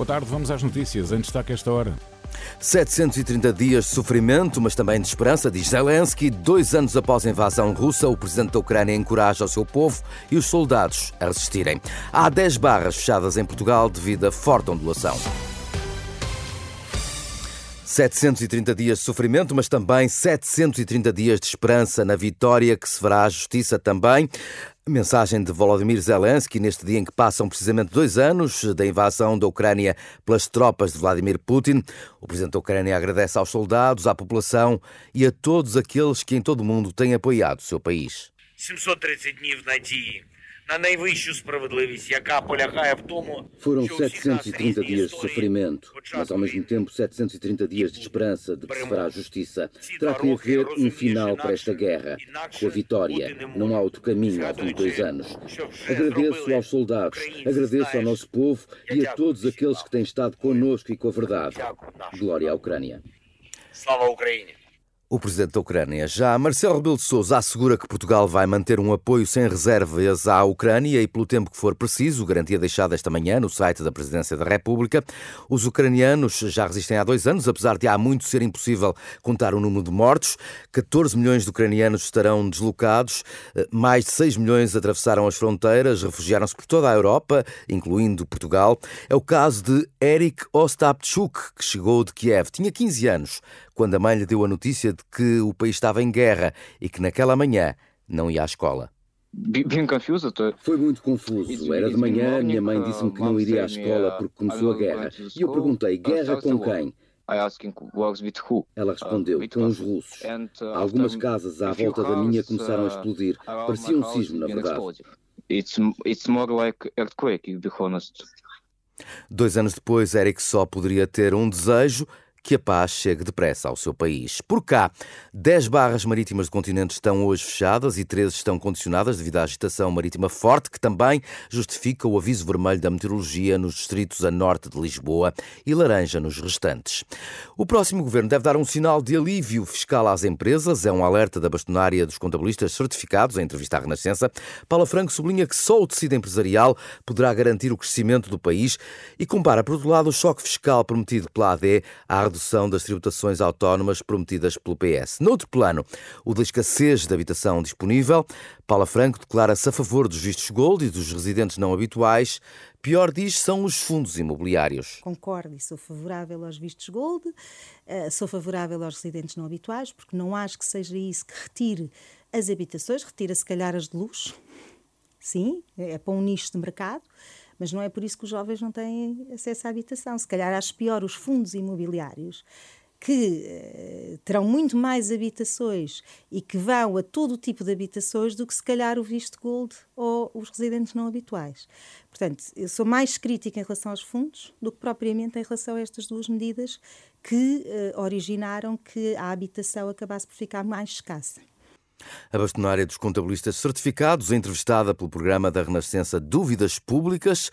Boa tarde, vamos às notícias. Em destaque esta hora. 730 dias de sofrimento, mas também de esperança, diz Zelensky. Dois anos após a invasão russa, o presidente da Ucrânia encoraja o seu povo e os soldados a resistirem. Há 10 barras fechadas em Portugal devido a forte ondulação. 730 dias de sofrimento, mas também 730 dias de esperança na vitória que se verá à justiça também. Mensagem de Volodymyr Zelensky neste dia em que passam precisamente dois anos da invasão da Ucrânia pelas tropas de Vladimir Putin. O presidente da Ucrânia agradece aos soldados, à população e a todos aqueles que em todo o mundo têm apoiado o seu país. 730 dias de на найвищу справедливість, яка полягає в тому, Foram що у всіх нас 730 різні dias de історії. sofrimento, mas ao mesmo tempo 730 dias de esperança de que se fará justiça. Terá que haver um final para esta guerra. Com a vitória, não há outro caminho ao fim de dois anos. Agradeço aos soldados, agradeço ao nosso povo e a todos aqueles que têm estado connosco e com a verdade. Glória à Ucrânia. Слава Україні! O presidente da Ucrânia. Já Marcelo Rebelo de Sousa assegura que Portugal vai manter um apoio sem reservas à Ucrânia e, pelo tempo que for preciso, garantia deixada esta manhã no site da Presidência da República. Os ucranianos já resistem há dois anos, apesar de há muito ser impossível contar o número de mortos. 14 milhões de ucranianos estarão deslocados, mais de 6 milhões atravessaram as fronteiras, refugiaram-se por toda a Europa, incluindo Portugal. É o caso de Eric Ostapchuk, que chegou de Kiev. Tinha 15 anos quando a mãe lhe deu a notícia de que o país estava em guerra e que naquela manhã não ia à escola. Foi muito confuso. Era de manhã, a minha mãe disse-me que não iria à escola porque começou a guerra. E eu perguntei: guerra com quem? Ela respondeu: com os russos. Algumas casas à volta da minha começaram a explodir. Parecia um sismo, na verdade. Dois anos depois, Eric só poderia ter um desejo que a paz chegue depressa ao seu país. Por cá, 10 barras marítimas do continente estão hoje fechadas e 13 estão condicionadas devido à agitação marítima forte, que também justifica o aviso vermelho da meteorologia nos distritos a norte de Lisboa e laranja nos restantes. O próximo governo deve dar um sinal de alívio fiscal às empresas, é um alerta da bastonária dos contabilistas certificados em entrevista à Renascença. Paula Franco sublinha que só o tecido empresarial poderá garantir o crescimento do país e compara, por outro lado, o choque fiscal prometido pela AD à redução das tributações autónomas prometidas pelo PS. Noutro plano, o da escassez de habitação disponível, Paula Franco declara-se a favor dos vistos gold e dos residentes não habituais. Pior diz são os fundos imobiliários. Concordo e sou favorável aos vistos gold, uh, sou favorável aos residentes não habituais, porque não acho que seja isso que retire as habitações, retira se calhar as de luxo. Sim, é para um nicho de mercado mas não é por isso que os jovens não têm acesso à habitação. Se calhar acho pior os fundos imobiliários que uh, terão muito mais habitações e que vão a todo tipo de habitações do que se calhar o visto gold ou os residentes não habituais. Portanto, eu sou mais crítica em relação aos fundos do que propriamente em relação a estas duas medidas que uh, originaram que a habitação acabasse por ficar mais escassa. A bastonária dos contabilistas certificados, entrevistada pelo programa da Renascença Dúvidas Públicas,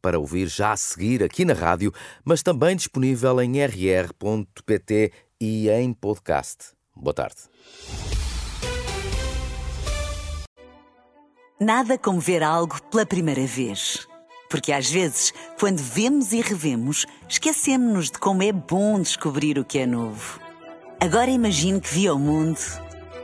para ouvir já a seguir aqui na rádio, mas também disponível em rr.pt e em podcast. Boa tarde. Nada como ver algo pela primeira vez. Porque às vezes, quando vemos e revemos, esquecemos-nos de como é bom descobrir o que é novo. Agora imagine que viu o mundo